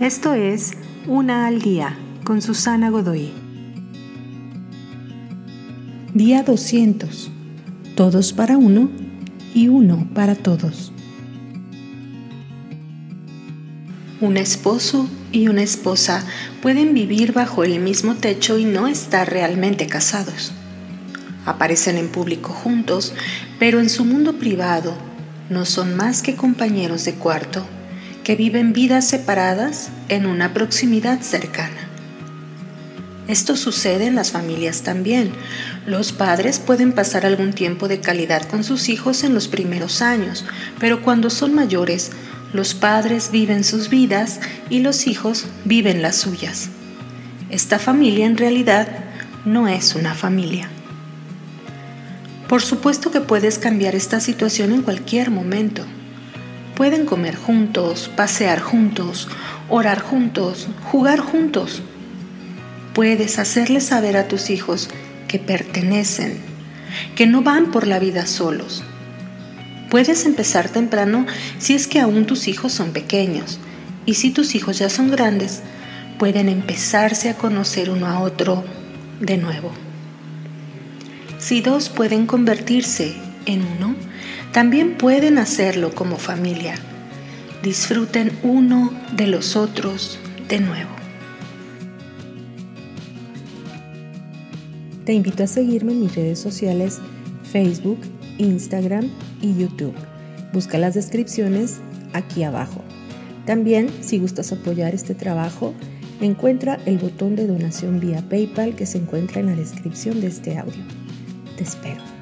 Esto es Una al Día con Susana Godoy. Día 200. Todos para uno y uno para todos. Un esposo y una esposa pueden vivir bajo el mismo techo y no estar realmente casados. Aparecen en público juntos, pero en su mundo privado no son más que compañeros de cuarto que viven vidas separadas en una proximidad cercana. Esto sucede en las familias también. Los padres pueden pasar algún tiempo de calidad con sus hijos en los primeros años, pero cuando son mayores los padres viven sus vidas y los hijos viven las suyas. Esta familia en realidad no es una familia. Por supuesto que puedes cambiar esta situación en cualquier momento. Pueden comer juntos, pasear juntos, orar juntos, jugar juntos. Puedes hacerles saber a tus hijos que pertenecen, que no van por la vida solos, Puedes empezar temprano si es que aún tus hijos son pequeños y si tus hijos ya son grandes, pueden empezarse a conocer uno a otro de nuevo. Si dos pueden convertirse en uno, también pueden hacerlo como familia. Disfruten uno de los otros de nuevo. Te invito a seguirme en mis redes sociales Facebook, Instagram y YouTube. Busca las descripciones aquí abajo. También, si gustas apoyar este trabajo, encuentra el botón de donación vía PayPal que se encuentra en la descripción de este audio. Te espero.